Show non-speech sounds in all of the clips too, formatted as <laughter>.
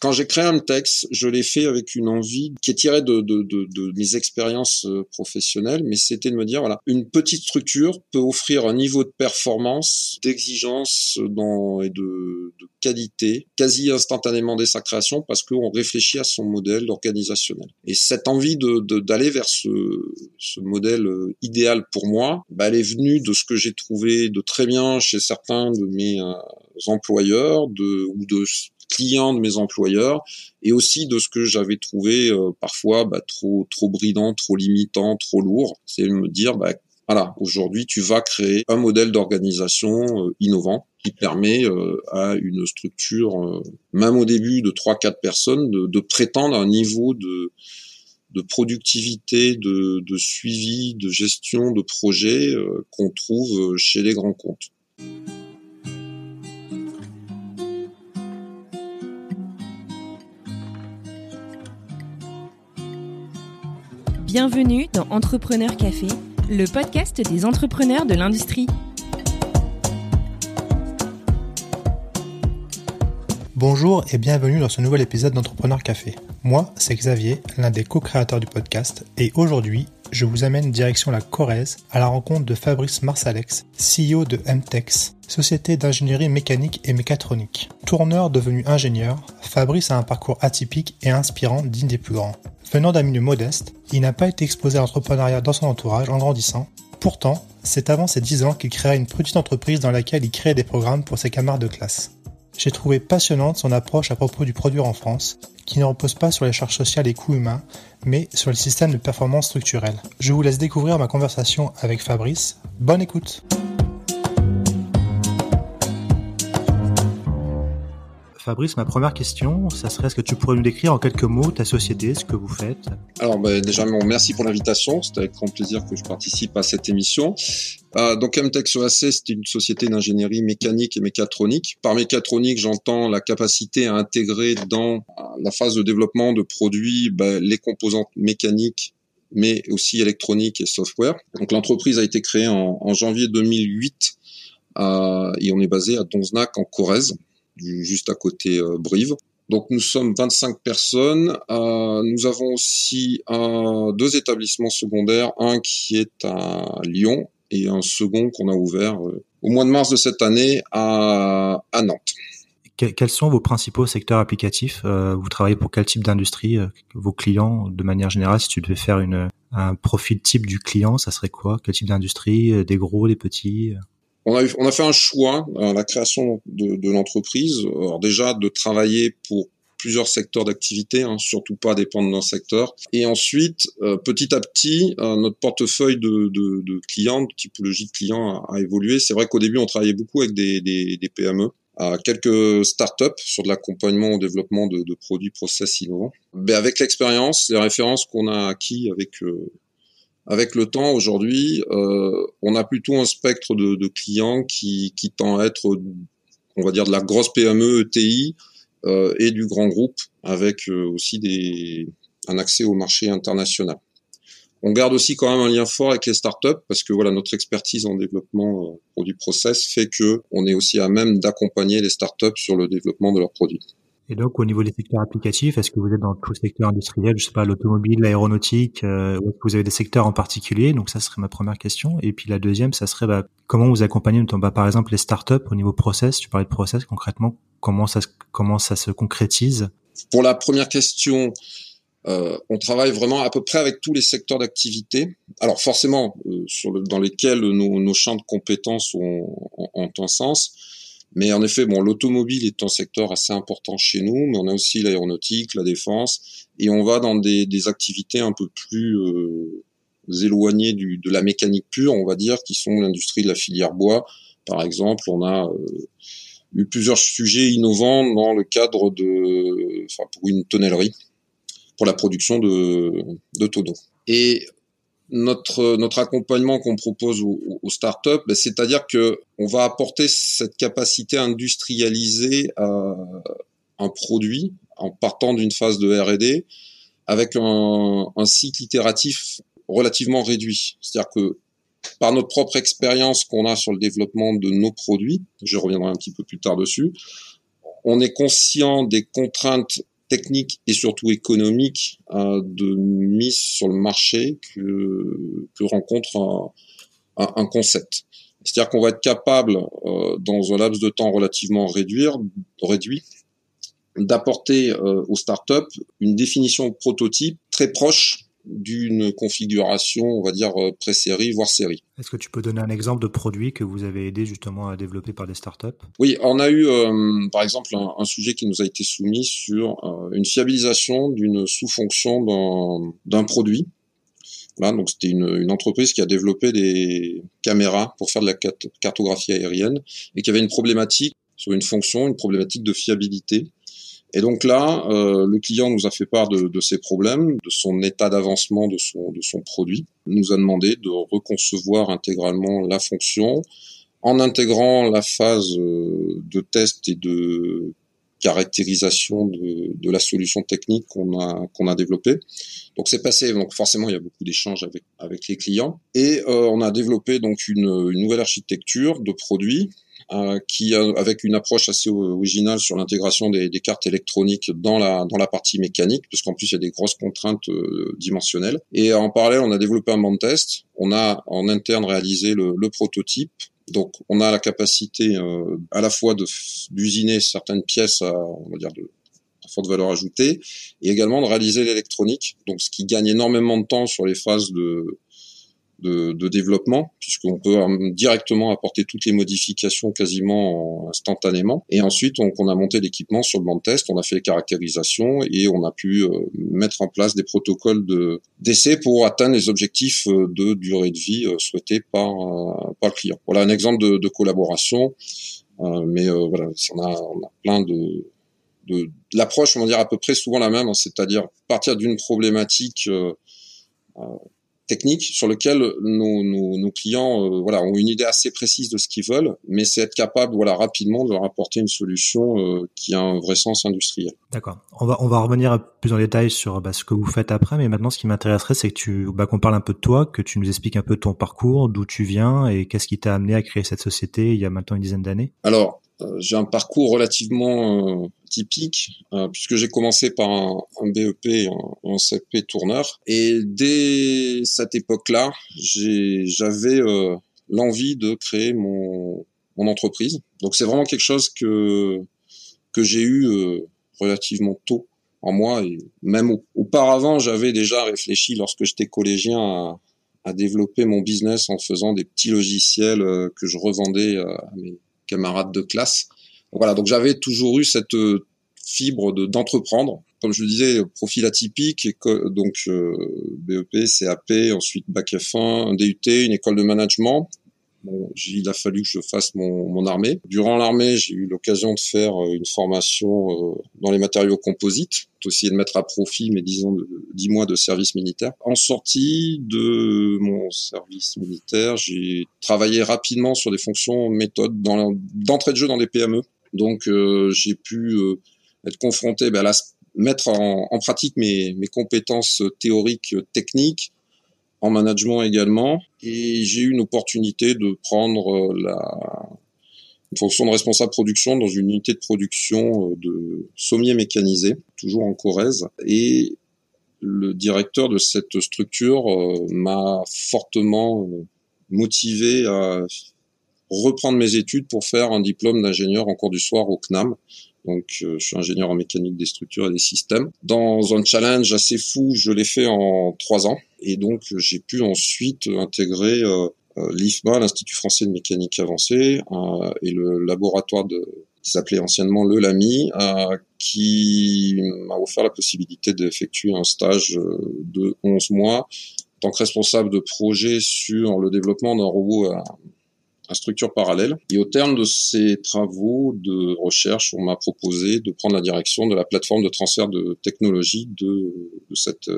quand j'ai créé Amtex, je l'ai fait avec une envie qui est tirée de, de, de, de mes expériences euh, professionnelles, mais c'était de me dire, voilà, une petite structure peut offrir un niveau de performance, d'exigence dans, et de, de qualité quasi instantanément dès sa création parce qu'on réfléchit à son modèle organisationnel. Et cette envie de, d'aller vers ce, ce modèle euh, idéal pour moi, bah, elle est venue de ce que j'ai trouvé de très bien chez certains de mes euh, employeurs de, ou de clients de mes employeurs et aussi de ce que j'avais trouvé euh, parfois bah, trop trop bridant, trop limitant, trop lourd. C'est de me dire bah, voilà, aujourd'hui tu vas créer un modèle d'organisation euh, innovant qui permet euh, à une structure, même au début de 3-4 personnes, de, de, prétendre un niveau de, de productivité, de, de, suivi, de gestion de projet qu'on trouve chez les grands comptes. Bienvenue dans Entrepreneur Café, le podcast des entrepreneurs de l'industrie. Bonjour et bienvenue dans ce nouvel épisode d'Entrepreneur Café. Moi, c'est Xavier, l'un des co-créateurs du podcast, et aujourd'hui, je vous amène direction la Corrèze à la rencontre de Fabrice Marsalex, CEO de MTEX, société d'ingénierie mécanique et mécatronique. Tourneur devenu ingénieur, Fabrice a un parcours atypique et inspirant digne des plus grands. Venant d'un milieu modeste, il n'a pas été exposé à l'entrepreneuriat dans son entourage en grandissant. Pourtant, c'est avant ses 10 ans qu'il créa une petite entreprise dans laquelle il créait des programmes pour ses camarades de classe. J'ai trouvé passionnante son approche à propos du produire en France, qui ne repose pas sur les charges sociales et coûts humains, mais sur le système de performance structurelle. Je vous laisse découvrir ma conversation avec Fabrice. Bonne écoute! Fabrice, ma première question, ça serait est-ce que tu pourrais nous décrire en quelques mots ta société, ce que vous faites? Alors bah, déjà, merci pour l'invitation. C'est avec grand plaisir que je participe à cette émission. Euh, donc MTech OAC, c'est une société d'ingénierie mécanique et mécatronique. Par mécatronique, j'entends la capacité à intégrer dans la phase de développement de produits bah, les composantes mécaniques mais aussi électroniques et software. Donc l'entreprise a été créée en, en janvier 2008 euh, et on est basé à Donznac en Corrèze juste à côté euh, Brive. Donc nous sommes 25 personnes. Euh, nous avons aussi deux établissements secondaires, un qui est à Lyon et un second qu'on a ouvert euh, au mois de mars de cette année à, Nantes. quels sont vos principaux secteurs applicatifs? Vous travaillez pour quel type d'industrie Vos clients, de manière générale, si tu devais faire un profil type du client, ça serait quoi? Quel type d'industrie? Des gros, des petits on a, on a fait un choix à la création de, de l'entreprise, alors déjà de travailler pour plusieurs secteurs d'activité, hein, surtout pas dépendre d'un secteur. Et ensuite, euh, petit à petit, euh, notre portefeuille de, de, de, clients, de typologie de clients a, évolué. C'est vrai qu'au début, on travaillait beaucoup avec des, des, des PME, à quelques startups sur de l'accompagnement au développement de, de, produits process innovants. Mais avec l'expérience, les références qu'on a acquis avec euh, avec le temps, aujourd'hui, euh, on a plutôt un spectre de, clients qui, tend à être, on va dire, de la grosse PME, ETI euh, et du grand groupe, avec euh, aussi un accès au marché international. On garde aussi quand même un lien fort avec les startups parce que voilà notre expertise en développement produit process fait que on est aussi à même d'accompagner les startups sur le développement de leurs produits. Et donc, au niveau des secteurs applicatifs, est-ce que vous êtes dans tout le secteur industriel, je sais pas, l'automobile, l'aéronautique, euh, ou est-ce que vous avez des secteurs en particulier? Donc, ça serait ma première question. Et puis la deuxième, ça serait bah, comment vous accompagnez, notamment, bah, par exemple, les startups au niveau process? Tu parlais de process concrètement. Comment ça, comment ça se concrétise? Pour la première question, euh, on travaille vraiment à peu près avec tous les secteurs d'activité. Alors forcément, euh, sur le, dans lesquels nos, nos, champs de compétences ont, ont, ont un sens. Mais en effet, bon, l'automobile est un secteur assez important chez nous, mais on a aussi l'aéronautique, la défense, et on va dans des, activités un peu plus euh, éloignées du, de la mécanique pure, on va dire, qui sont l'industrie de la filière bois. Par exemple, on a euh, eu plusieurs sujets innovants dans le cadre de, enfin, pour une tonnellerie, pour la production de, de tonneaux. Et notre notre accompagnement qu'on propose aux, aux startups, ben, c'est-à-dire que on va apporter cette capacité à industrialiser euh, un produit en partant d'une phase de R&D avec un, un, cycle itératif relativement réduit. C'est-à-dire que par notre propre expérience qu'on a sur le développement de nos produits, je reviendrai un petit peu plus tard dessus, on est conscient des contraintes techniques et surtout économiques euh, de mise sur le marché que, que rencontre un, un, concept. C'est-à-dire qu'on va être capable, euh, dans un laps de temps relativement réduire, réduit, d'apporter euh, aux startups une définition prototype très proche d'une configuration, on va dire, euh, pré-série, voire série. Est-ce que tu peux donner un exemple de produit que vous avez aidé justement à développer par des startups? Oui, on a eu, euh, par exemple, un, sujet qui nous a été soumis sur euh, une fiabilisation d'une sous-fonction d'un produit. Là, donc c'était une, une, entreprise qui a développé des caméras pour faire de la cartographie aérienne et qui avait une problématique sur une fonction, une problématique de fiabilité et donc là, euh, le client nous a fait part de, ses problèmes, de son état d'avancement de son, de son produit, nous a demandé de reconcevoir intégralement la fonction. En intégrant la phase euh, de test et de caractérisation de, de la solution technique qu'on a qu'on a développée. Donc c'est passé. Donc forcément il y a beaucoup d'échanges avec avec les clients et euh, on a développé donc une, une nouvelle architecture de produits euh, qui avec une approche assez originale sur l'intégration des, des, cartes électroniques dans la dans la partie mécanique, parce qu'en plus il y a des grosses contraintes euh, dimensionnelles. Et en parallèle, on a développé un banc test. On a en interne réalisé le, le prototype. Donc, on a la capacité euh, à la fois d'usiner certaines pièces, à, on va dire de forte valeur ajoutée, et également de réaliser l'électronique. Donc, ce qui gagne énormément de temps sur les phases de de, de développement, puisqu'on peut directement apporter toutes les modifications quasiment instantanément. Et ensuite, on, on a monté l'équipement sur le banc de test, on a fait les caractérisations et on a pu euh, mettre en place des protocoles de d'essai pour atteindre les objectifs euh, de durée de vie euh, souhaités par, par le client. Voilà un exemple de, de collaboration. mais voilà, on a, on a plein de, de, l'approche, on va dire à peu près souvent la même, hein, c'est-à-dire partir d'une problématique euh, technique sur lequel nos, nos, nos clients euh, voilà ont une idée assez précise de ce qu'ils veulent, mais c'est être capable voilà rapidement de leur apporter une solution euh, qui a un vrai sens industriel. D'accord. On va on va revenir plus en détail sur bah, ce que vous faites après, mais maintenant ce qui m'intéresserait c'est que tu bah, qu'on parle un peu de toi, que tu nous expliques un peu ton parcours, d'où tu viens et qu'est-ce qui t'a amené à créer cette société il y a maintenant une dizaine d'années. Alors euh, j'ai un parcours relativement euh, typique euh, puisque j'ai commencé par un, BEP un, CP tourneur. Et dès cette époque-là j'avais l'envie de créer mon, entreprise. Donc c'est vraiment quelque chose que que j'ai eu relativement tôt en moi. Et même auparavant j'avais déjà réfléchi lorsque j'étais collégien à développer mon business en faisant des petits logiciels que je revendais à mes camarades de classe. Voilà, donc j'avais toujours eu cette euh, fibre de d'entreprendre. Comme je le disais, profil atypique, donc euh, BEP, CAP, ensuite bac F1, un DUT, une école de management. Bon, il a fallu que je fasse mon, mon armée. Durant l'armée, j'ai eu l'occasion de faire euh, une formation euh, dans les matériaux composites, aussi de mettre à profit mes 10 ans de, 10 mois de service militaire. En sortie de mon service militaire, j'ai travaillé rapidement sur des fonctions méthodes d'entrée de jeu dans des PME. Donc euh, j'ai pu être confronté ben, à mettre en, pratique mes, compétences théoriques techniques en management également. Et j'ai eu une opportunité de prendre euh, la une fonction de responsable production dans une unité de production euh, de sommiers mécanisés, toujours en Corrèze. Et le directeur de cette structure euh, m'a fortement motivé à reprendre mes études pour faire un diplôme d'ingénieur en cours du soir au CNAM, donc, euh, je suis ingénieur en mécanique des structures et des systèmes. Dans un challenge assez fou, je l'ai fait en trois ans. Et donc, j'ai pu ensuite intégrer euh, euh l'IFMA, l'Institut français de mécanique avancée, euh, et le laboratoire de qui s'appelait anciennement le LAMI, euh, qui m'a offert la possibilité d'effectuer un stage de 11 mois en tant que responsable de projet sur le développement d'un robot à structure parallèle. Et au terme de ces travaux de recherche, on m'a proposé de prendre la direction de la plateforme de transfert de technologie de, de cette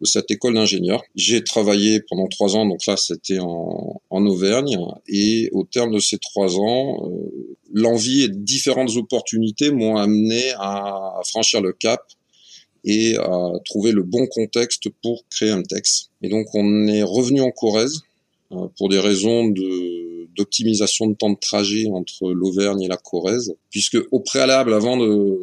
de cette école d'ingénieurs. J'ai travaillé pendant trois ans, donc là c'était en, en, Auvergne, et au terme de ces trois ans, euh, l'envie et différentes opportunités m'ont amené à franchir le cap et à trouver le bon contexte pour créer un texte. Et donc on est revenu en Corrèze euh, pour des raisons de d'optimisation de temps de trajet entre l'Auvergne et la Corrèze, puisque au préalable, avant de,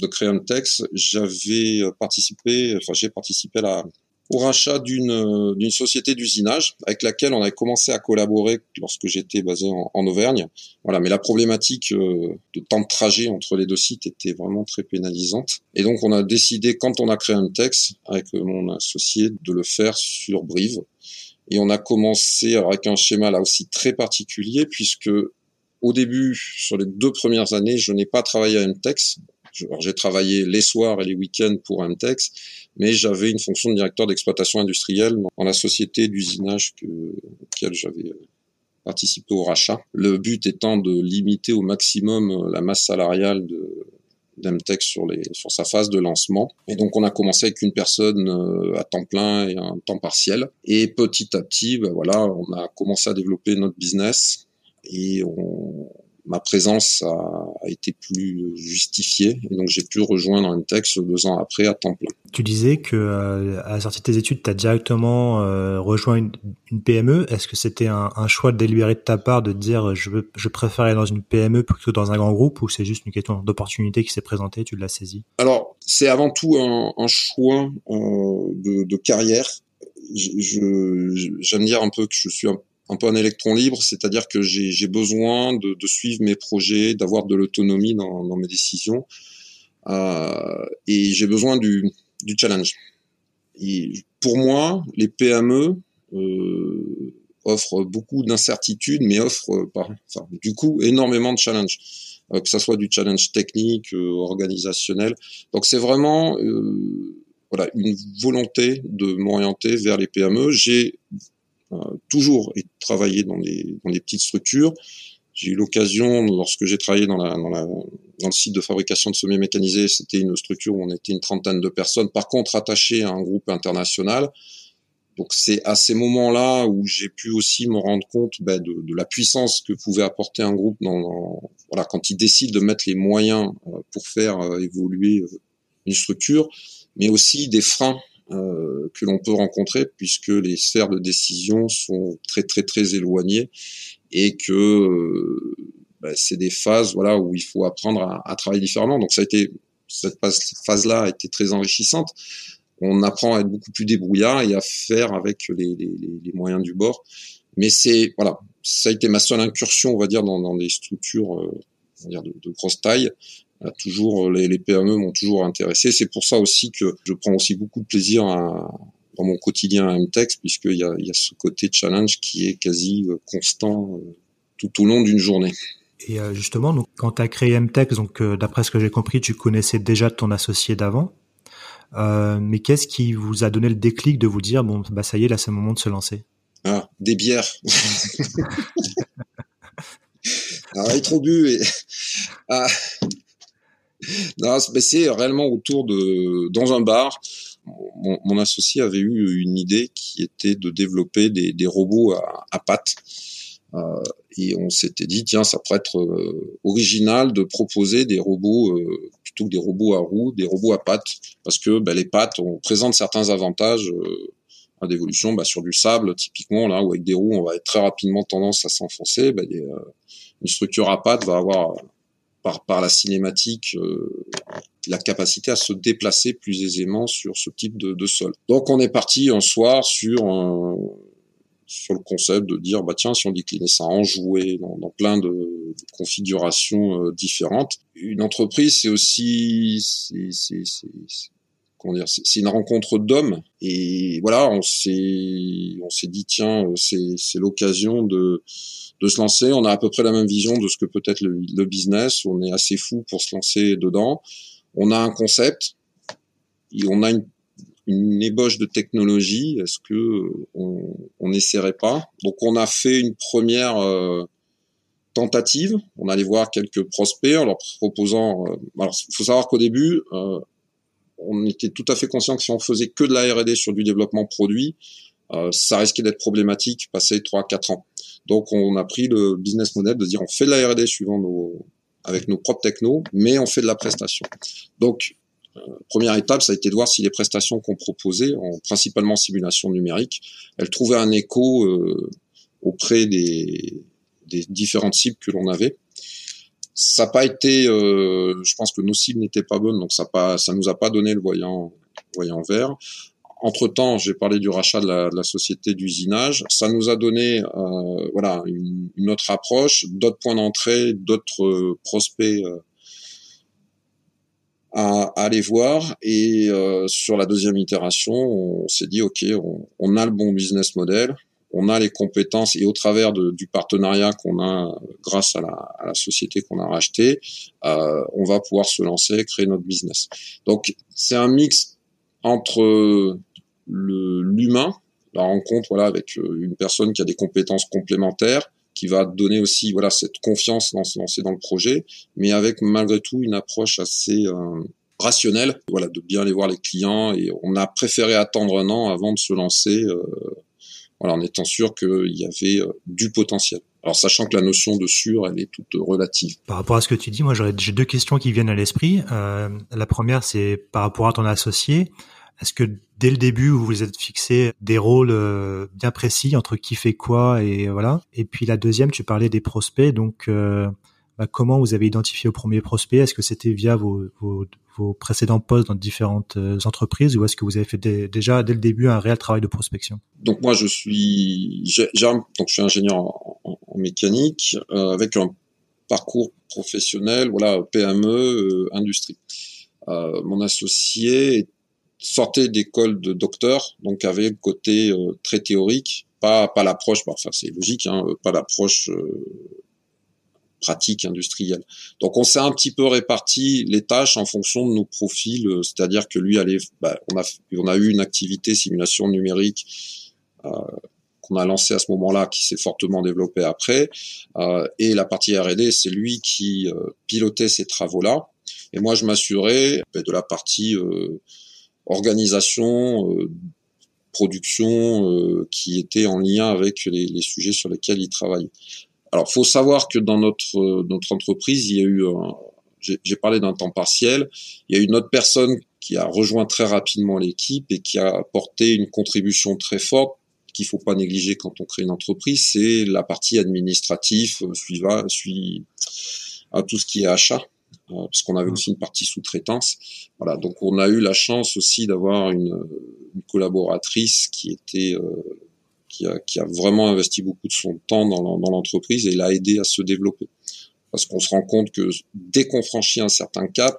de créer un texte, j'avais participé, enfin j'ai participé à la, au rachat d'une société d'usinage avec laquelle on avait commencé à collaborer lorsque j'étais basé en, Auvergne. Voilà, mais la problématique euh, de temps de trajet entre les deux sites était vraiment très pénalisante. Et donc on a décidé, quand on a créé un texte avec mon associé, de le faire sur Brive. Et on a commencé avec un schéma là aussi très particulier puisque au début, sur les deux premières années, je n'ai pas travaillé à texte j'ai travaillé les soirs et les week-ends pour Mtex, mais j'avais une fonction de directeur d'exploitation industrielle dans la société d'usinage que, auquel j'avais participé au rachat. Le but étant de limiter au maximum la masse salariale de d'Emtex sur, sur sa phase de lancement. Et donc on a commencé avec une personne euh, à temps plein et un temps partiel. Et petit à petit, ben voilà, on a commencé à développer notre business et on, ma présence a, été plus justifiée et donc j'ai pu rejoindre Intex deux ans après à temps plein. Tu disais que euh, à la sortie de tes études, tu as directement euh, rejoint une, PME. Est-ce que c'était un, choix délibéré de ta part de dire je, veux, je préfère aller dans une PME plutôt que dans un grand groupe ou c'est juste une question d'opportunité qui s'est présentée, tu l'as saisi Alors c'est avant tout un, choix euh, de, de, carrière. J'aime je, dire un peu que je suis un un peu un électron libre, c'est-à-dire que j'ai besoin de, de, suivre mes projets, d'avoir de l'autonomie dans, dans, mes décisions, euh, et j'ai besoin du, du challenge. Et pour moi, les PME euh, offrent beaucoup d'incertitudes, mais offrent par, enfin, du coup énormément de challenges, euh, que ça soit du challenge technique, euh, organisationnel. Donc c'est vraiment euh, voilà une volonté de m'orienter vers les PME. J'ai euh, toujours et travailler dans des, dans des petites structures. J'ai eu l'occasion, lorsque j'ai travaillé dans, la, dans, la, dans le site de fabrication de semets mécanisés, c'était une structure où on était une trentaine de personnes, par contre attaché à un groupe international. Donc c'est à ces moments-là où j'ai pu aussi me rendre compte ben, de, de, la puissance que pouvait apporter un groupe dans, voilà quand il décide de mettre les moyens euh, pour faire euh, évoluer une structure, mais aussi des freins euh, que l'on peut rencontrer puisque les sphères de décision sont très très très éloignées et que euh, bah, c'est des phases voilà où il faut apprendre à, à, travailler différemment. Donc ça a été cette phase-là a été très enrichissante. On apprend à être beaucoup plus débrouillard et à faire avec les, les, les moyens du bord. Mais c'est voilà, ça a été ma seule incursion, on va dire, dans, dans des structures euh, de, de grosse taille toujours les, les PME m'ont toujours intéressé. C'est pour ça aussi que je prends aussi beaucoup de plaisir à, dans mon quotidien à MTEX, puisqu'il y a, il y a ce côté challenge qui est quasi euh, constant euh, tout au long d'une journée. Et euh, justement, donc, quand tu as créé MTEX, donc d'après ce que j'ai compris, tu connaissais déjà ton associé d'avant. Euh, mais qu'est-ce qui vous a donné le déclic de vous dire bon bah ça y est là c'est le moment de se lancer? Ah des bières. Alors il trop bu et ah, non, mais c'est réellement autour de dans un bar. Mon, mon, associé avait eu une idée qui était de développer des, des robots à, à pattes. Euh, et on s'était dit tiens ça pourrait être euh, original de proposer des robots euh, plutôt que des robots à roues, des robots à pattes parce que ben, les pattes on présente certains avantages euh, à d'évolution bah, sur du sable typiquement là où avec des roues on va être très rapidement tendance à s'enfoncer. Ben, une structure à pattes va avoir par, la cinématique euh, la capacité à se déplacer plus aisément sur ce type de, sol. Donc on est parti un soir sur sur le concept de dire bah tiens si on déclinait ça en jouet dans, dans plein de, configurations euh, différentes. Une entreprise c'est aussi c'est comment dire c'est une rencontre d'hommes et voilà on s'est on s'est dit tiens euh, c'est c'est l'occasion de de se lancer. On a à peu près la même vision de ce que peut être le, business. On est assez fou pour se lancer dedans. On a un concept et on a une, une ébauche de technologie. Est-ce que on n'essaierait pas? Donc on a fait une première euh, tentative. On allait voir quelques prospects en leur proposant. Euh, alors faut savoir qu'au début, euh, on était tout à fait conscient que si on faisait que de la R&D sur du développement produit, ça risquait d'être problématique passer 3-4 ans. Donc on a pris le business model de dire on fait de la R&D suivant nos avec nos propres technos, mais on fait de la prestation. Donc euh, première étape, ça a été de voir si les prestations qu'on proposait, en principalement simulation numérique, elles trouvaient un écho euh, auprès des, des différentes cibles que l'on avait. Ça n'a pas été, euh, je pense que nos cibles n'étaient pas bonnes, donc ça pas, ça nous a pas donné le voyant, voyant vert. Entre temps, j'ai parlé du rachat de la, de la société d'usinage. Ça nous a donné, euh, voilà, une, une, autre approche, d'autres points d'entrée, d'autres prospects euh, à, à, aller voir. Et euh, sur la deuxième itération, on s'est dit, ok, on, on, a le bon business model, on a les compétences et au travers du partenariat qu'on a grâce à la, société qu'on a racheté, euh, on va pouvoir se lancer, créer notre business. Donc c'est un mix entre l'humain, la rencontre voilà avec euh, une personne qui a des compétences complémentaires, qui va donner aussi voilà cette confiance dans se lancer dans le projet, mais avec malgré tout une approche assez euh, rationnelle, voilà, de bien aller voir les clients et on a préféré attendre un an avant de se lancer. Euh, voilà, en étant sûr qu'il y avait euh, du potentiel. Alors sachant que la notion de sûr, elle est toute relative. Par rapport à ce que tu dis, moi j'ai deux questions qui viennent à l'esprit. Euh, la première, c'est par rapport à ton associé. Est-ce que dès le début, vous vous êtes fixé des rôles euh, bien précis entre qui fait quoi et voilà. Et puis la deuxième, tu parlais des prospects, donc euh, bah, comment vous avez identifié vos premiers prospects? Est-ce que c'était via vos, vos, vos, précédents postes dans différentes euh, entreprises ou est-ce que vous avez fait déjà dès le début un réel travail de prospection? Donc moi je suis donc je suis ingénieur en, mécanique euh, avec un parcours professionnel voilà PME euh, industrie. Euh, mon associé sortait d'école de docteur donc avait le côté euh, très théorique pas pas l'approche enfin c'est logique hein, pas l'approche pratique industrielle. Donc on s'est un petit peu réparti les tâches en fonction de nos profils, euh, c'est-à-dire que lui allait, bah, on a eu une activité simulation numérique euh, qu'on a lancée à ce moment-là, qui s'est fortement développée après, euh, et la partie R&D, c'est lui qui pilotait ces travaux-là, et moi je m'assurais bah, de la partie organisation. production qui était en lien avec les, sujets sur lesquels il travaillait. Alors, faut savoir que dans notre euh, notre entreprise, il y a eu, j'ai parlé d'un temps partiel, il y a eu une autre personne qui a rejoint très rapidement l'équipe et qui a apporté une contribution très forte qu'il faut pas négliger quand on crée une entreprise, c'est la partie administrative euh, suivant suit à tout ce qui est achat euh, parce qu'on avait mmh. aussi une partie sous-traitance. Voilà, donc on a eu la chance aussi d'avoir une, une, collaboratrice qui était qui a, vraiment investi beaucoup de son temps dans l'entreprise et l'a aidé à se développer. Parce qu'on se rend compte que dès qu'on franchit un certain cap,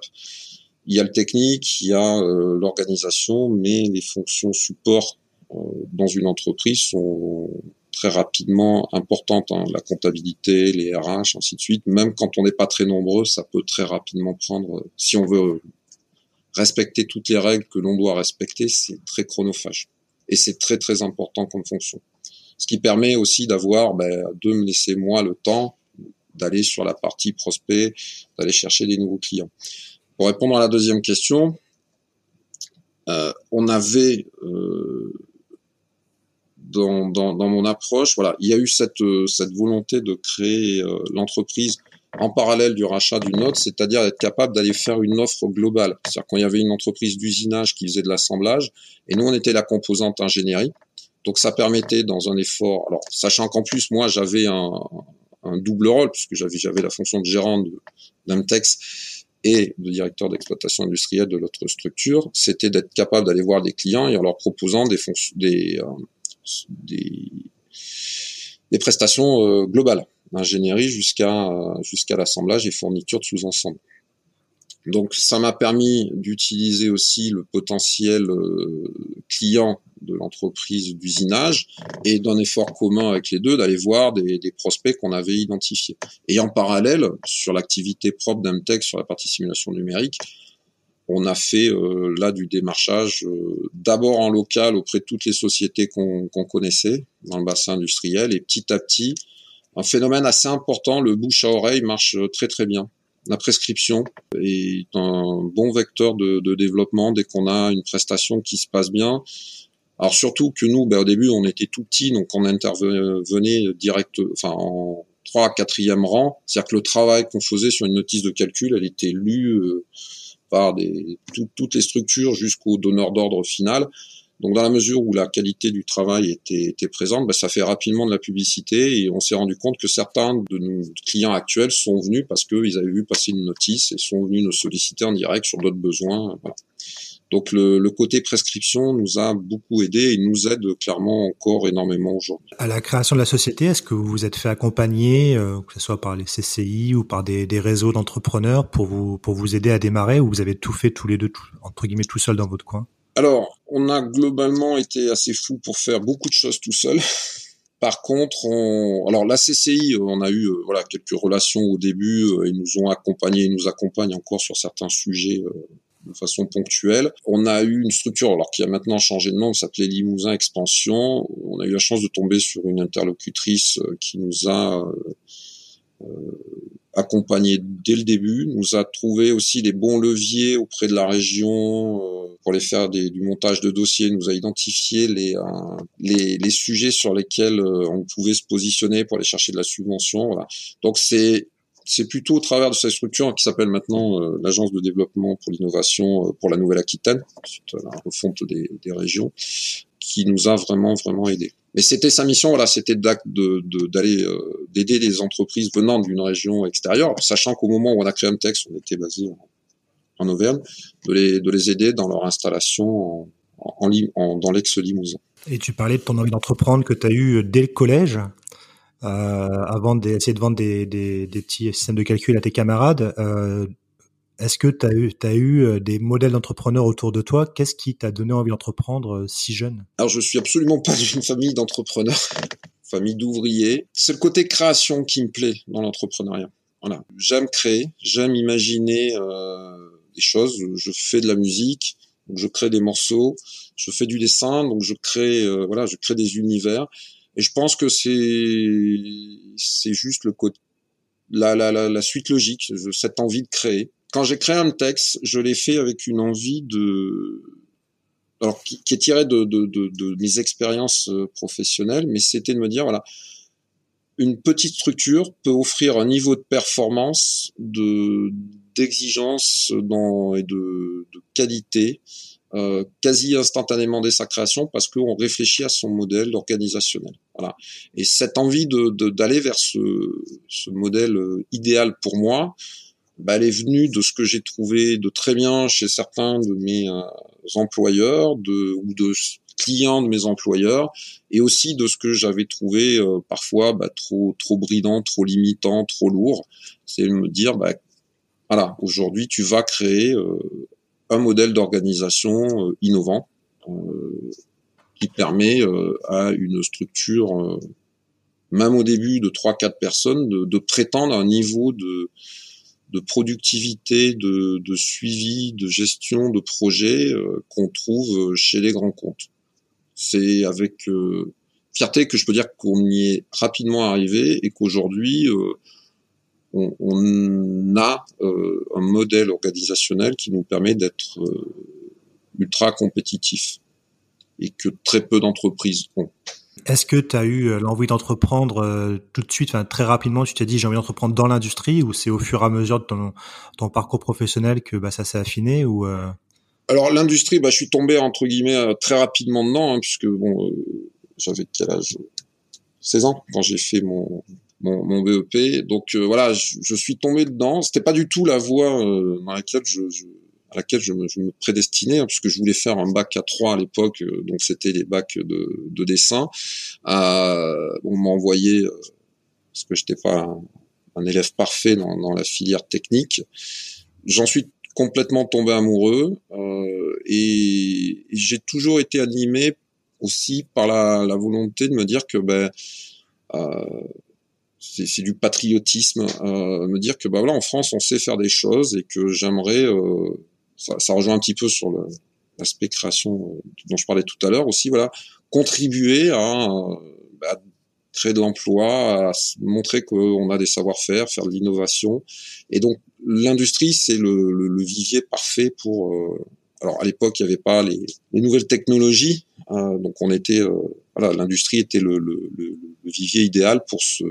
il y a le technique, il y a euh, l'organisation, mais les fonctions support euh, dans une entreprise sont très rapidement importantes. Hein. La comptabilité, les RH, ainsi de suite. Même quand on n'est pas très nombreux, ça peut très rapidement prendre. Si on veut respecter toutes les règles que l'on doit respecter, c'est très chronophage et c'est très très important comme fonction. Ce qui permet aussi d'avoir, ben, de me laisser moi le temps d'aller sur la partie prospect, d'aller chercher des nouveaux clients. Pour répondre à la deuxième question, euh, on avait euh, dans, dans, dans, mon approche, voilà, il y a eu cette, cette volonté de créer euh, l'entreprise en parallèle du rachat d'une autre, c'est-à-dire être capable d'aller faire une offre globale. C'est-à-dire il y avait une entreprise d'usinage qui faisait de l'assemblage, et nous on était la composante ingénierie, donc ça permettait dans un effort, alors sachant qu'en plus moi j'avais un, un, double rôle puisque j'avais j'avais la fonction de gérant d'Amtex et de directeur d'exploitation industrielle de notre structure, c'était d'être capable d'aller voir des clients et en leur proposant des fonctions, des, euh, des, des prestations euh, globales d'ingénierie jusqu'à jusqu'à l'assemblage et fourniture de sous-ensemble. Donc ça m'a permis d'utiliser aussi le potentiel euh, client de l'entreprise d'usinage et d'un effort commun avec les deux d'aller voir des, des prospects qu'on avait identifiés. Et en parallèle, sur l'activité propre d'Amtech sur la partie simulation numérique, on a fait euh, là du démarchage euh, d'abord en local auprès de toutes les sociétés qu'on connaissait dans le bassin industriel et petit à petit un phénomène assez important. Le bouche à oreille marche très très bien. La prescription est un bon vecteur de, de développement dès qu'on a une prestation qui se passe bien. Alors surtout que nous, ben, au début, on était tout petits, donc on intervenait direct, enfin en 3 quatrième rang. C'est-à-dire que le travail qu'on faisait sur une notice de calcul, elle était lue euh, par des, toutes les structures jusqu'au donneur d'ordre final. Donc dans la mesure où la qualité du travail était, était présente, bah, ça fait rapidement de la publicité et on s'est rendu compte que certains de nos clients actuels sont venus parce qu'ils avaient vu passer une notice et sont venus nous solliciter en direct sur d'autres besoins. Donc le, le, côté prescription nous a beaucoup aidé et nous aide clairement encore énormément aujourd'hui. À la création de la société, est-ce que vous vous êtes fait accompagner, euh, que ce soit par les CCI ou par des, des réseaux d'entrepreneurs pour vous pour vous aider à démarrer, ou vous avez tout fait tous les deux, tout, entre guillemets, tout seul dans votre coin? Alors, on a globalement été assez fou pour faire beaucoup de choses tout seul. <laughs> Par contre, on... alors la CCI, on a eu euh, voilà quelques relations au début, euh, ils nous ont accompagnés, ils nous accompagnent encore sur certains sujets de façon ponctuelle. On a eu une structure, alors qui a maintenant changé de nom, s'appelait Limousin Expansion. On a eu la chance de tomber sur une interlocutrice euh, qui nous a euh, accompagné dès le début, nous a trouvé aussi les bons leviers auprès de la région euh, pour les faire des, du montage de dossiers, nous a identifié les, euh, les, les, sujets sur lesquels on pouvait se positionner pour aller chercher de la subvention. Voilà. Donc c'est c'est plutôt au travers de cette structure qui s'appelle maintenant euh, l'Agence de développement pour l'innovation euh, pour la Nouvelle-Aquitaine, suite à la refonte des, régions, qui nous a vraiment vraiment aidé. Mais c'était sa mission, voilà, c'était d'aller de, euh, d'aider les entreprises venant d'une région extérieure, sachant qu'au moment où on a créé texte, on était basé en, en Auvergne, de les, de les aider dans leur installation en, en, dans l'ex-Limousin. Et tu parlais de ton envie d'entreprendre que tu as eu dès le collège? Euh, avant d'essayer de vendre des, des, des, petits systèmes de calcul à tes camarades. Euh, Est-ce que tu as eu, as eu euh, des modèles d'entrepreneurs autour de toi? Qu'est-ce qui t'a donné envie d'entreprendre si jeune? Alors, je suis absolument pas d'une famille d'entrepreneurs, <laughs> famille d'ouvriers. C'est le côté création qui me plaît dans l'entrepreneuriat. Voilà. J'aime créer, j'aime imaginer euh, des choses. Je fais de la musique, donc je crée des morceaux. Je fais du dessin, donc je crée, euh, voilà, je crée des univers. Et je pense que c'est c'est juste le côté la, suite logique, cette envie de créer. Quand j'ai créé un texte, je l'ai fait avec une envie de alors qui, est tirée de, mes expériences euh, professionnelles, mais c'était de me dire voilà une petite structure peut offrir un niveau de performance, de d'exigence dans et de qualité euh, quasi instantanément dès sa création parce qu'on réfléchit à son modèle organisationnel. Voilà. Et cette envie de d'aller vers ce, ce, modèle euh, idéal pour moi, bah, elle est venue de ce que j'ai trouvé de très bien chez certains de mes euh, employeurs, de ou de clients de mes employeurs, et aussi de ce que j'avais trouvé euh, parfois bah, trop trop bridant, trop limitant, trop lourd. C'est me dire bah voilà, aujourd'hui tu vas créer un modèle d'organisation euh, innovant euh, qui permet euh, à une structure, même au début de 3-4 personnes, de, de, prétendre un niveau de, de productivité, de, de, suivi, de gestion de projet qu'on trouve chez les grands comptes. C'est avec fierté que je peux dire qu'on y est rapidement arrivé et qu'aujourd'hui, on, on a euh, un modèle organisationnel qui nous permet d'être euh, ultra compétitif et que très peu d'entreprises ont. Est-ce que tu as eu euh, l'envie d'entreprendre tout de suite, très rapidement, tu t'es dit j'ai envie d'entreprendre dans l'industrie ou c'est au fur et à mesure de ton, ton parcours professionnel que bah, ça s'est affiné ou Alors l'industrie, bah, je suis tombé entre guillemets très rapidement dedans hein, puisque bon, j'avais quel âge? 16 ans quand j'ai fait mon, mon, mon BEP. Donc euh, voilà, je, je, suis tombé dedans. C'était pas du tout la voie euh, dans laquelle je, je, à laquelle je me, je me prédestinais, hein, puisque je voulais faire un bac à 3 à l'époque, euh, donc c'était les bacs de, de dessin. on m'a envoyé, parce que j'étais pas un, élève parfait dans, dans la filière technique. J'en suis complètement tombé amoureux et, et j'ai toujours été animé aussi par la, la, volonté de me dire que ben euh, c'est du patriotisme, euh, me dire que bah voilà en France on sait faire des choses et que j'aimerais, euh, ça, ça, rejoint un petit peu sur l'aspect création euh, dont je parlais tout à l'heure aussi, voilà, contribuer à, bah, créer de l'emploi, à montrer qu'on a des savoir-faire, faire de l'innovation, et donc l'industrie c'est le, le, le, vivier parfait pour. Euh, alors à l'époque il n'y avait pas les, les, nouvelles technologies, euh, donc on était, voilà, l'industrie était le, le, vivier idéal pour se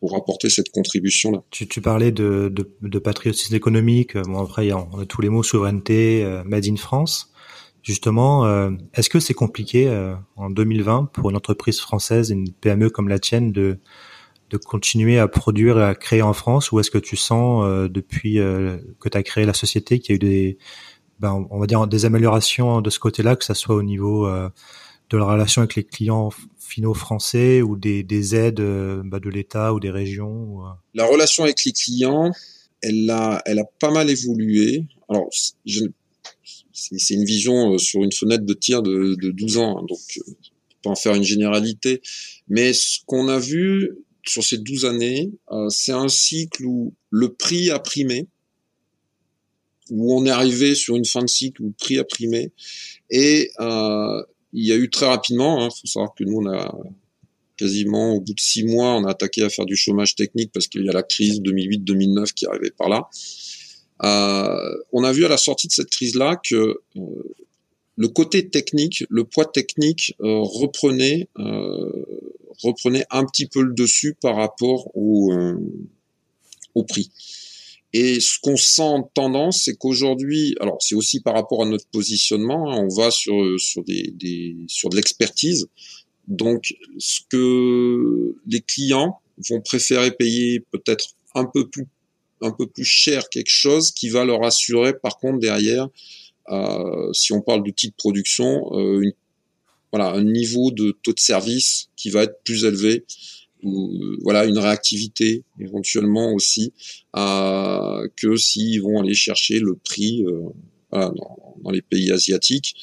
pour apporter cette contribution-là. Tu, tu, parlais de, de, de, patriotisme économique. Bon, après, on a tous les mots souveraineté, euh, Made in France. Justement, euh, est-ce que c'est compliqué euh, en 2020 pour une entreprise française, une PME comme la tienne, de, de continuer à produire et à créer en France? Ou est-ce que tu sens euh, depuis que tu as créé la société qu'il y a eu des, ben, on va dire des améliorations de ce côté-là, que ça soit au niveau de la relation avec les clients finaux français ou des, des aides bah, de l'État ou des régions La relation avec les clients, elle a, elle a pas mal évolué. Alors, c'est une vision euh, sur une fenêtre de tir de, de 12 ans, hein, donc euh, pas en faire une généralité. Mais ce qu'on a vu sur ces 12 années, euh, c'est un cycle où le prix a primé, où on est arrivé sur une fin de cycle où le prix a primé, et euh, il y a eu très rapidement, il hein, faut savoir que nous on a quasiment au bout de six mois, on a attaqué à faire du chômage technique parce qu'il y a la crise 2008-2009 qui arrivait par là. Euh, on a vu à la sortie de cette crise-là que euh, le côté technique, le poids technique euh, reprenait reprenait un petit peu le dessus par rapport au, au prix. Et ce qu'on sent en tendance, c'est qu'aujourd'hui, alors c'est aussi par rapport à notre positionnement, hein, on va sur sur des, des sur de l'expertise. Donc, ce que les clients vont préférer payer peut-être un peu plus un peu plus cher quelque chose qui va leur assurer par contre derrière, euh, si on parle d'outils de production, euh, voilà, un niveau de taux de service qui va être plus élevé voilà une réactivité éventuellement aussi euh, que s'ils vont aller chercher le prix euh, dans, les pays asiatiques.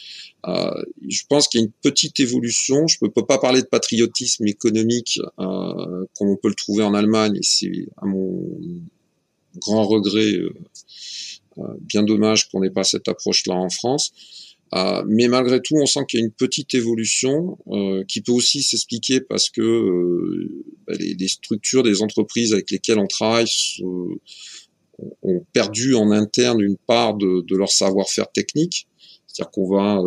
Euh, je pense qu'il y a une petite évolution. Je ne peux pas parler de patriotisme économique euh, comme on peut le trouver en Allemagne. C'est à mon grand regret, euh, euh, bien dommage qu'on n'ait pas cette approche-là en France. Euh, mais malgré tout, on sent qu'il y a une petite évolution qui peut aussi s'expliquer parce que bah, les, structures des entreprises avec lesquelles on travaille ont perdu en interne une part de, leur savoir-faire technique. C'est-à-dire qu'on va,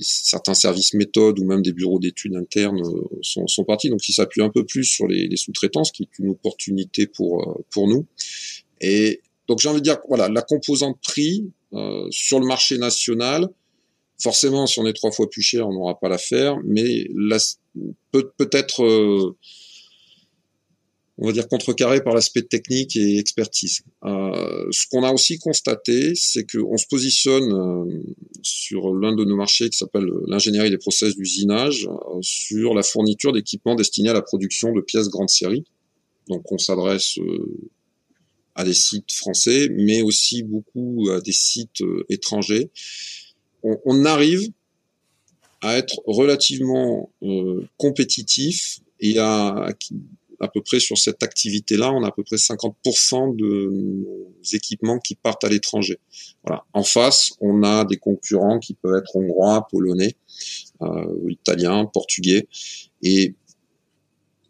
certains services méthodes ou même des bureaux d'études internes sont, sont, partis, donc ils s'appuient un peu plus sur les, les sous-traitances, qui est une opportunité pour pour nous. Et donc j'ai envie de dire, voilà, la composante prix euh, sur le marché national, forcément, si on est trois fois plus cher, on n'aura pas l'affaire, mais peut peut-être, euh, on va dire contrecarré par l'aspect technique et expertise. Euh, ce qu'on a aussi constaté, c'est qu'on se positionne euh, sur l'un de nos marchés qui s'appelle l'ingénierie des process d'usinage, sur la fourniture d'équipements destinés à la production de pièces grande série. Donc on s'adresse à des sites français, mais aussi beaucoup à des sites étrangers. On, arrive à être relativement euh, compétitif et à, à peu près sur cette activité-là, on a à peu près 50% de nos équipements qui partent à l'étranger. Voilà. En face, on a des concurrents qui peuvent être hongrois, polonais, euh, italiens, portugais, et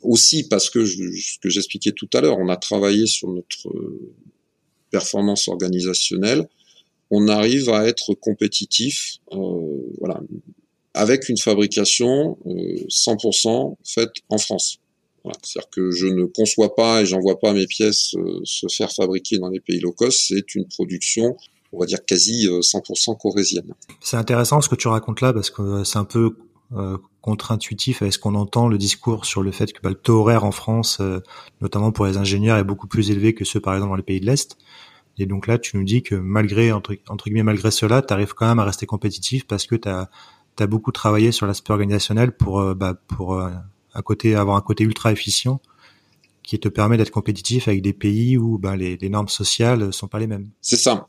aussi parce que ce que j'expliquais tout à l'heure, on a travaillé sur notre euh, performance organisationnelle, on arrive à être compétitif, euh, voilà, avec une fabrication euh, 100% faite en France. Voilà. C'est-à-dire que je ne conçois pas et j'envoie pas mes pièces euh, se faire fabriquer dans les pays low cost, c'est une production on va dire quasi 100% euh, corésienne. C'est intéressant ce que tu racontes là parce que c'est un peu euh, contre-intuitif avec ce qu'on entend, le discours sur le fait que bah, le taux horaire en France, euh, notamment pour les ingénieurs, est beaucoup plus élevé que ceux par exemple dans les pays de l'Est. Et donc là, tu nous dis que malgré, entre, guillemets, malgré cela, tu arrives quand même à rester compétitif parce que tu as, beaucoup travaillé sur l'aspect organisationnel pour, euh, bah, pour à côté, avoir un côté ultra efficient qui te permet d'être compétitif avec des pays où bah, les, normes sociales sont pas les mêmes. C'est ça.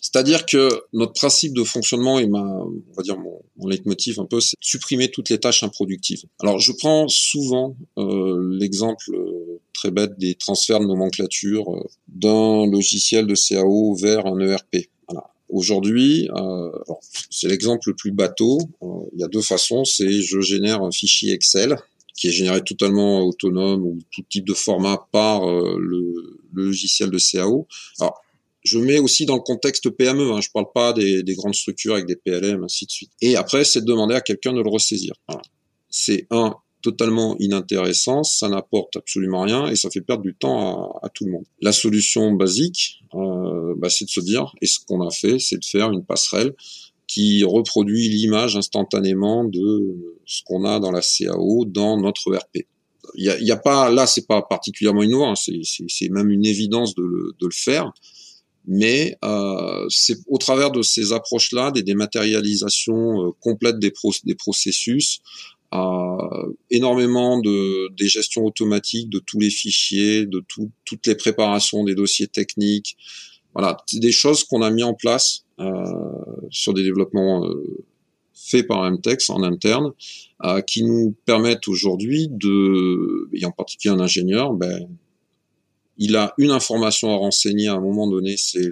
C'est-à-dire que notre principe de fonctionnement et ma, on va dire mon, mon leitmotiv un peu, c'est supprimer toutes les tâches improductives. Alors je prends souvent euh, l'exemple euh, très bête des transferts de nomenclature euh, d'un logiciel de CAO vers un ERP. Voilà. Aujourd'hui, euh, c'est l'exemple le plus bateau. Euh, il y a deux façons. C'est je génère un fichier Excel qui est généré totalement autonome ou tout type de format par le, logiciel de CAO. Alors, je mets aussi dans le contexte PME, hein, je parle pas des, grandes structures avec des PLM, ainsi de suite. Et après, c'est de demander à quelqu'un de le ressaisir. C'est un totalement inintéressant, ça n'apporte absolument rien et ça fait perdre du temps à, tout le monde. La solution basique, euh, bah, c'est de se dire, et ce qu'on a fait, c'est de faire une passerelle qui reproduit l'image instantanément de ce qu'on a dans la CAO dans notre ERP. Il y a, pas là, c'est pas particulièrement innovant, hein, c'est même une évidence de le, faire. Mais euh, c'est au travers de ces approches-là, des dématérialisations euh, complètes des processus, énormément de des gestions automatiques de tous les fichiers, de tout, toutes les préparations des dossiers techniques. Voilà, des choses qu'on a mis en place euh, sur des développements euh, faits par MTEX en interne, euh, qui nous permettent aujourd'hui de, et en particulier un ingénieur, ben, il a une information à renseigner à un moment donné, c'est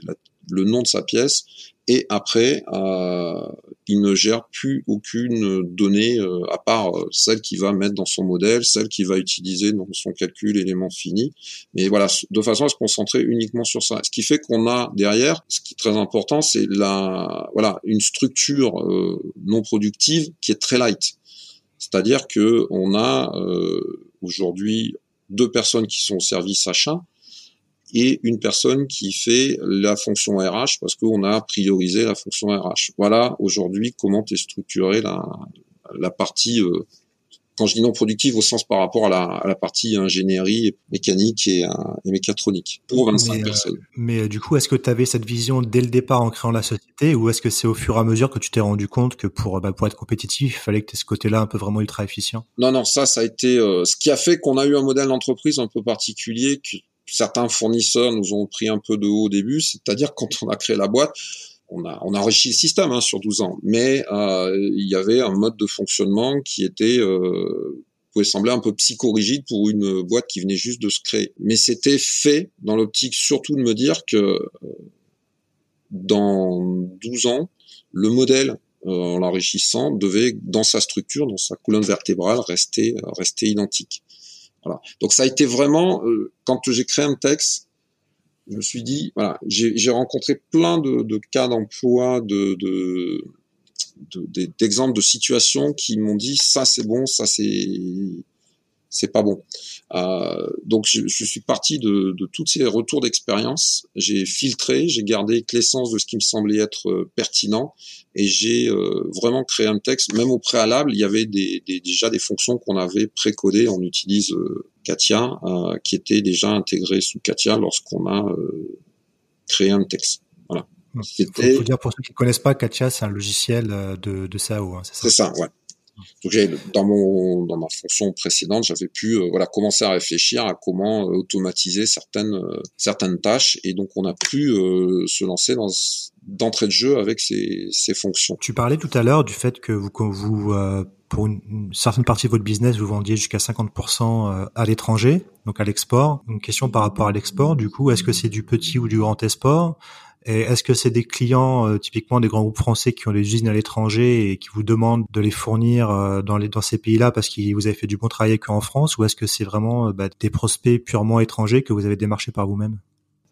le nom de sa pièce, et après, euh, il ne gère plus aucune donnée euh, à part euh, celle qu'il va mettre dans son modèle, celle qu'il va utiliser dans son calcul élément fini. Mais voilà, de façon à se concentrer uniquement sur ça. Ce qui fait qu'on a derrière, ce qui est très important, c'est la voilà une structure euh, non productive qui est très light. C'est-à-dire que on a aujourd'hui deux personnes qui sont au service achat et une personne qui fait la fonction RH parce qu'on a priorisé la fonction RH. Voilà aujourd'hui comment est structurée la, la partie, euh, quand je dis non productive, au sens par rapport à la, à la partie ingénierie mécanique et, euh, et mécatronique pour 25 mais, euh, personnes. mais du coup, est-ce que tu avais cette vision dès le départ en créant la société ou est-ce que c'est au fur et à mesure que tu t'es rendu compte que pour, bah, pour être compétitif, il fallait que tu aies ce côté-là un peu vraiment ultra efficient? Non, non, ça, ça a été ce qui a fait qu'on a eu un modèle d'entreprise un peu particulier certains fournisseurs nous ont pris un peu de haut au début, c'est-à-dire quand on a créé la boîte, on a, enrichi le système hein, sur 12 ans, mais euh, il y avait un mode de fonctionnement qui était euh, pouvait sembler un peu psychorigide pour une boîte qui venait juste de se créer. Mais c'était fait dans l'optique surtout de me dire que euh, dans 12 ans, le modèle euh, en l'enrichissant devait dans sa structure, dans sa colonne vertébrale rester rester identique. Voilà. Donc ça a été vraiment euh, quand j'ai créé un texte, je me suis dit voilà, j'ai rencontré plein de, de cas d'emploi, de, de d'exemples de, de, situations qui m'ont dit ça c'est bon, ça c'est c'est pas bon. Euh, donc je, je, suis parti de, de tous ces retours d'expérience. J'ai filtré, j'ai gardé l'essence de ce qui me semblait être euh, pertinent et j'ai euh, vraiment créé un texte. Même au préalable, il y avait des, des, déjà des fonctions qu'on avait précodées. On utilise euh, Katia, euh, qui était déjà intégrée sous Katia lorsqu'on a créé un texte. Voilà. Il faut, faut, dire pour ceux qui ne connaissent pas, Katia, c'est un logiciel de, de SAO. Hein, c'est ça, ça ouais. Donc dans mon dans ma fonction précédente, j'avais pu euh, voilà commencer à réfléchir à comment euh, automatiser certaines euh, certaines tâches et donc on a pu se lancer dans d'entrée de jeu avec ces, ces fonctions. Tu parlais tout à l'heure du fait que vous vous pour une, une, certaine partie de votre business, vous vendiez jusqu'à 50% à l'étranger, donc à l'export. Une question par rapport à l'export, du coup, est-ce que c'est du petit ou du grand export? Et est-ce que c'est des clients, euh, typiquement des grands groupes français qui ont des usines à l'étranger et qui vous demandent de les fournir euh, dans, les, dans ces pays-là parce que vous avez fait du bon travail qu'en France ou est-ce que c'est vraiment euh, bah, des prospects purement étrangers que vous avez démarchés par vous-même?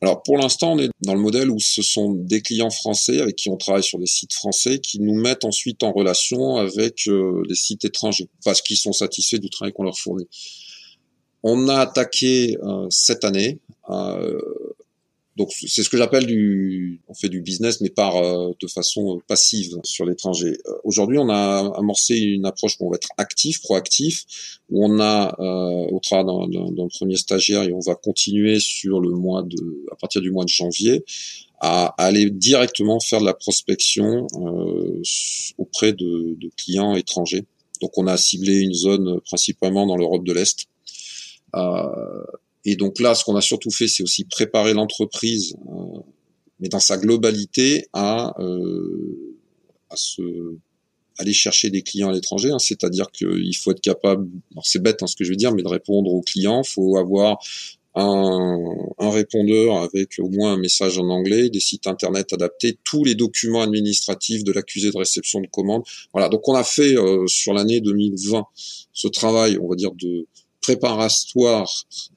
Alors pour l'instant, on est dans le modèle où ce sont des clients français avec qui on travaille sur des sites français qui nous mettent ensuite en relation avec les sites étrangers parce qu'ils sont satisfaits du travail qu'on leur fournit. On a attaqué cette année donc c'est ce que j'appelle du, on fait du business mais par euh, de façon passive sur l'étranger. Euh, aujourd'hui, on a amorcé une approche où on va être actif, proactif, où on a euh, au travers d'un premier stagiaire et on va continuer sur le mois de, à partir du mois de janvier, à, aller directement faire de la prospection euh, auprès de, de, clients étrangers. Donc on a ciblé une zone principalement dans l'Europe de l'Est. Euh, et donc là, ce qu'on a surtout fait, c'est aussi préparer l'entreprise, euh, mais dans sa globalité, à, euh, à se aller chercher des clients à l'étranger. Hein. C'est-à-dire qu'il faut être capable, c'est bête hein, ce que je veux dire, mais de répondre aux clients. Il faut avoir un, un, répondeur avec au moins un message en anglais, des sites internet adaptés, tous les documents administratifs de l'accusé de réception de commande. Voilà, donc on a fait euh, sur l'année 2020 ce travail, on va dire, de préparatoire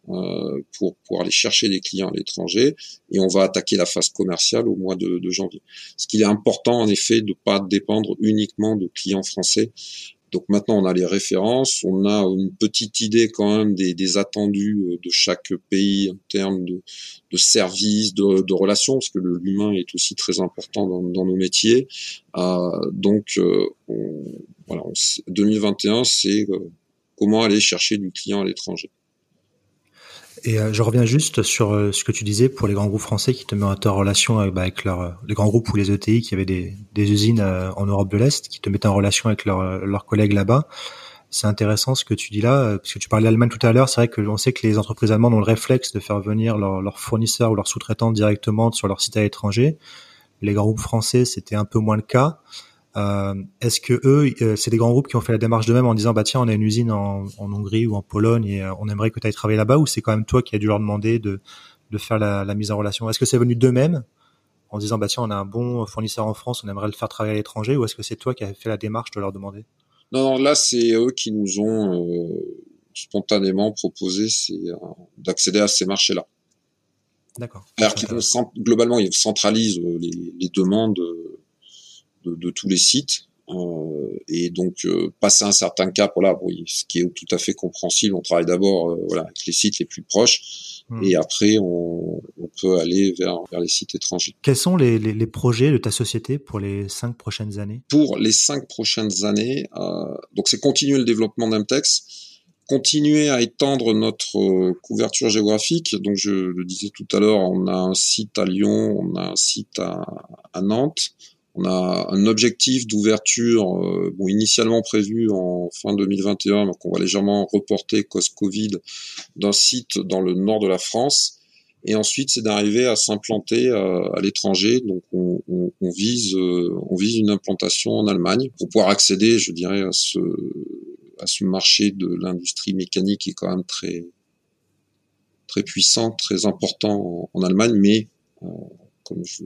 euh, pour, pour aller chercher des clients à l'étranger et on va attaquer la phase commerciale au mois de, de janvier. Ce qu'il est important en effet de pas dépendre uniquement de clients français Donc maintenant, on a les références, on a une petite idée quand même des, des attendus euh, de chaque pays en termes de, de services, de, de, relations, parce que l'humain est aussi très important dans, dans nos métiers. Euh, donc, euh, voilà, 2021, c'est euh, comment aller chercher du client à l'étranger. Et euh, je reviens juste sur euh, ce que tu disais pour les grands groupes français qui te mettent en relation avec, bah, avec leur, les grands groupes ou les ETI qui avaient des, des usines euh, en Europe de l'Est, qui te mettaient en relation avec leurs collègues là-bas. C'est intéressant ce que tu dis là, parce que tu parlais d'Allemagne tout à l'heure. C'est vrai que on sait que les entreprises allemandes ont le réflexe de faire venir leurs fournisseurs ou leurs sous-traitants directement sur leur site à l'étranger. Les grands groupes français, c'était un peu moins le cas. Euh, Est-ce que eux, euh, c'est des grands groupes qui ont fait la démarche d'eux-mêmes en disant bah tiens, on a une usine en, en Hongrie ou en Pologne et euh, on aimerait que tu ailles travailler là-bas, ou c'est quand même toi qui as dû leur demander de, de faire la, la mise en relation? Est-ce que c'est venu d'eux-mêmes en disant bah tiens, on a un bon fournisseur en France, on aimerait le faire travailler à l'étranger, ou est-ce que c'est toi qui as fait la démarche de leur demander? Non, non, là c'est eux qui nous ont euh, spontanément proposé d'accéder à ces marchés-là. D'accord. Alors globalement, ils centralisent les, les demandes de, de tous les sites. Euh, et donc euh, passer un certain cap, voilà, ce qui est tout à fait compréhensible. On travaille d'abord euh, voilà avec les sites les plus proches, hmm. et après on, on, peut aller vers vers les sites étrangers. Quels sont les, les, les, projets de ta société pour les cinq prochaines années? Pour les cinq prochaines années, donc c'est continuer le développement d'Amtex, continuer à étendre notre couverture géographique. Donc je le disais tout à l'heure, on a un site à Lyon, on a un site à, à Nantes. On a un objectif d'ouverture, euh, bon, initialement prévu en fin 2021, mais qu'on va légèrement reporter cause Covid, d'un site dans le nord de la France. Et ensuite, c'est d'arriver à s'implanter euh, à l'étranger. Donc, on, on, on vise, euh, on vise une implantation en Allemagne pour pouvoir accéder, je dirais, à ce, à ce marché de l'industrie mécanique qui est quand même très, très puissant, très important en, en Allemagne, mais comme je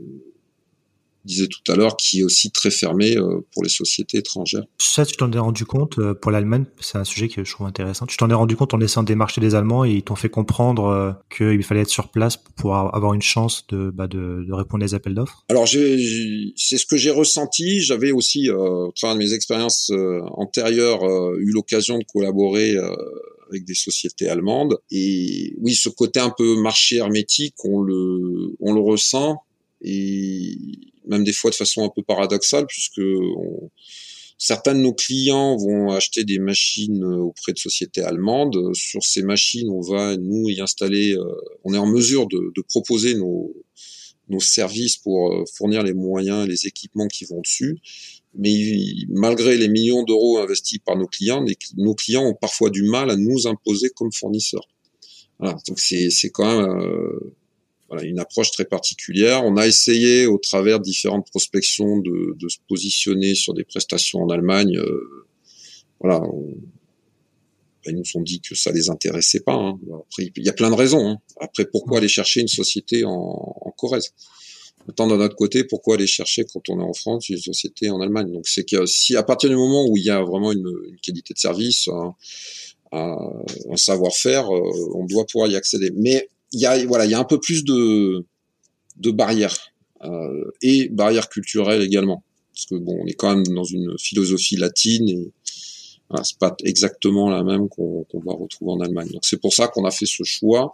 disais tout à l'heure, qui est aussi très fermé euh, pour les sociétés étrangères. Ça, tu t'en es rendu compte euh, pour l'Allemagne, c'est un sujet que je trouve intéressant. Tu t'en es rendu compte en essayant de démarcher des Allemands et ils t'ont fait comprendre euh, qu'il fallait être sur place pour pouvoir avoir une chance de, bah, de, de répondre aux appels d'offres? Alors, c'est ce que j'ai ressenti. J'avais aussi, au travers de mes expériences antérieures, eu l'occasion de collaborer avec des sociétés allemandes. Et oui, ce côté un peu marché hermétique, on le, on le ressent. Et même des fois de façon un peu paradoxale, puisque certains de nos clients vont acheter des machines auprès de sociétés allemandes. Sur ces machines, on va nous y installer, euh, on est en mesure de, proposer nos, services pour euh, fournir les moyens les équipements qui vont dessus. Mais malgré les millions d'euros investis par nos clients, nos clients ont parfois du mal à nous imposer comme fournisseurs. Voilà, donc c'est quand même euh, voilà, une approche très particulière. On a essayé, au travers de différentes prospections, de, de se positionner sur des prestations en Allemagne. Euh, voilà, ils nous ont dit que ça les intéressait pas. Hein. Après, il y a plein de raisons. Hein. Après, pourquoi aller chercher une société en, en Corrèze? Autant d'un autre côté, pourquoi aller chercher quand on est en France une société en Allemagne? Donc c'est que si à partir du moment où il y a vraiment une, une qualité de service, un, un savoir-faire, euh, on doit pouvoir y accéder. Mais il y a voilà, il y a un peu plus de de barrières euh, et barrières culturelles également, parce que bon, on est quand même dans une philosophie latine et voilà, c'est pas exactement la même qu'on va retrouver en Allemagne. Donc c'est pour ça qu'on a fait ce choix,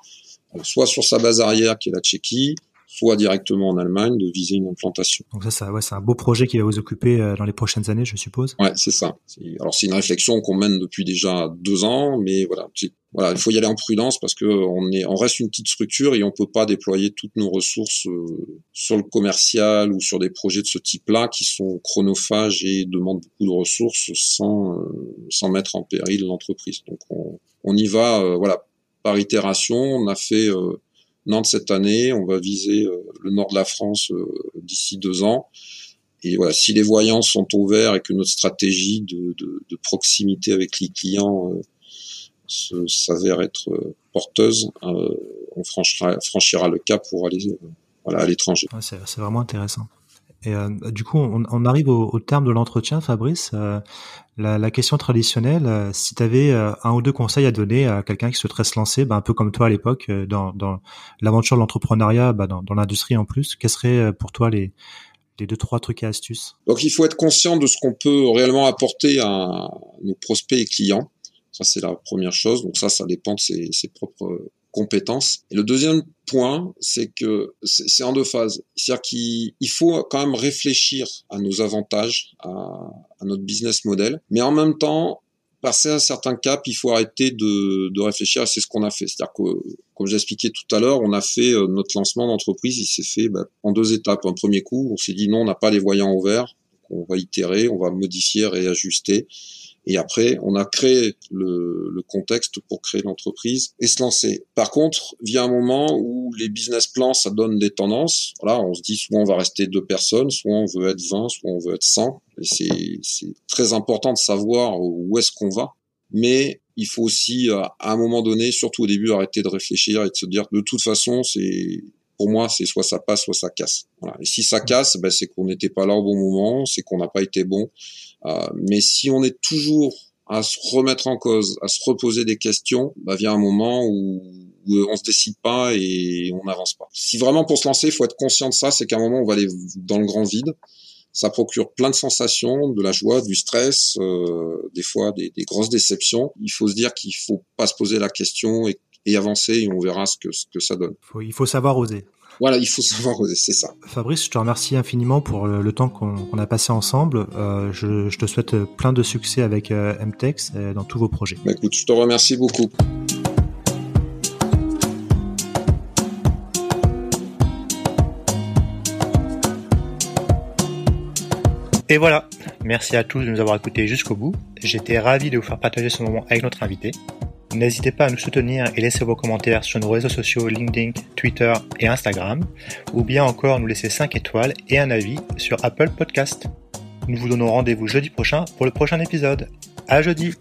soit sur sa base arrière qui est la Tchéquie, soit directement en Allemagne, de viser une implantation. Donc ça, ça ouais, c'est un beau projet qui va vous occuper euh, dans les prochaines années, je suppose. Ouais, c'est ça. Alors c'est une réflexion qu'on mène depuis déjà deux ans, mais voilà, voilà, il faut y aller en prudence parce que on est, on reste une petite structure et on peut pas déployer toutes nos ressources euh, sur le commercial ou sur des projets de ce type-là qui sont chronophages et demandent beaucoup de ressources sans euh, sans mettre en péril l'entreprise. Donc on, on y va, voilà, par itération. On a fait Nantes cette année. On va viser euh, le nord de la France euh, d'ici deux ans. Et voilà, si les voyants sont ouverts et que notre stratégie de proximité avec les clients euh, s'avère être porteuse, on franchira, franchira le cap pour aller voilà, à l'étranger. c'est vraiment intéressant. Et euh, du coup, on, on arrive au, au, terme de l'entretien, Fabrice. Euh, la, la, question traditionnelle, euh, si tu avais un ou deux conseils à donner à quelqu'un qui souhaiterait se lancer, ben, un peu comme toi à l'époque, dans, dans l'aventure de l'entrepreneuriat, ben, dans, dans l'industrie en plus, quels seraient pour toi les, les deux trois trucs et astuces? Donc il faut être conscient de ce qu'on peut réellement apporter à nos prospects et clients. Ça c'est la première chose. Donc ça, ça dépend de ses, ses propres compétences. Et le deuxième point, c'est que c'est en deux phases. C'est-à-dire qu'il faut quand même réfléchir à nos avantages, à, à, notre business model, mais en même temps, passer un certain cap, il faut arrêter de, de réfléchir. C'est ce qu'on a fait. C'est-à-dire que, comme j'expliquais tout à l'heure, on a fait euh, notre lancement d'entreprise. Il s'est fait bah, en deux étapes. Un premier coup, on s'est dit non, on n'a pas les voyants au vert. On va itérer, on va modifier, réajuster. Et après, on a créé le, le contexte pour créer l'entreprise et se lancer. Par contre, vient un moment où les business plans, ça donne des tendances. Voilà, on se dit soit on va rester deux personnes, soit on veut être 20, soit on veut être 100. Et c'est très important de savoir où est-ce qu'on va. Mais il faut aussi, à un moment donné, surtout au début, arrêter de réfléchir et de se dire, de toute façon, c'est pour moi, c'est soit ça passe, soit ça casse. Voilà. Et si ça casse, ben, c'est qu'on n'était pas là au bon moment, c'est qu'on n'a pas été bon. Euh, mais si on est toujours à se remettre en cause, à se reposer des questions, bah vient un moment où, où on se décide pas et on n'avance pas. Si vraiment pour se lancer, il faut être conscient de ça, c'est qu'à un moment on va aller dans le grand vide. Ça procure plein de sensations, de la joie, du stress, euh, des fois des, des, grosses déceptions. Il faut se dire qu'il faut pas se poser la question et, et avancer et on verra ce que, ce que ça donne. Faut, il faut savoir oser. Voilà, il faut <laughs> savoir oser, c'est ça. Fabrice, je te remercie infiniment pour le, temps qu'on a passé ensemble. Euh, je, je, te souhaite plein de succès avec euh, MTEX et dans tous vos projets. Bah, écoute, je te remercie beaucoup. Et voilà, merci à tous de nous avoir écoutés jusqu'au bout. J'étais ravi de vous faire partager ce moment avec notre invité. N'hésitez pas à nous soutenir et laisser vos commentaires sur nos réseaux sociaux LinkedIn, Twitter et Instagram, ou bien encore nous laisser 5 étoiles et un avis sur Apple Podcast. Nous vous donnons rendez-vous jeudi prochain pour le prochain épisode. À jeudi!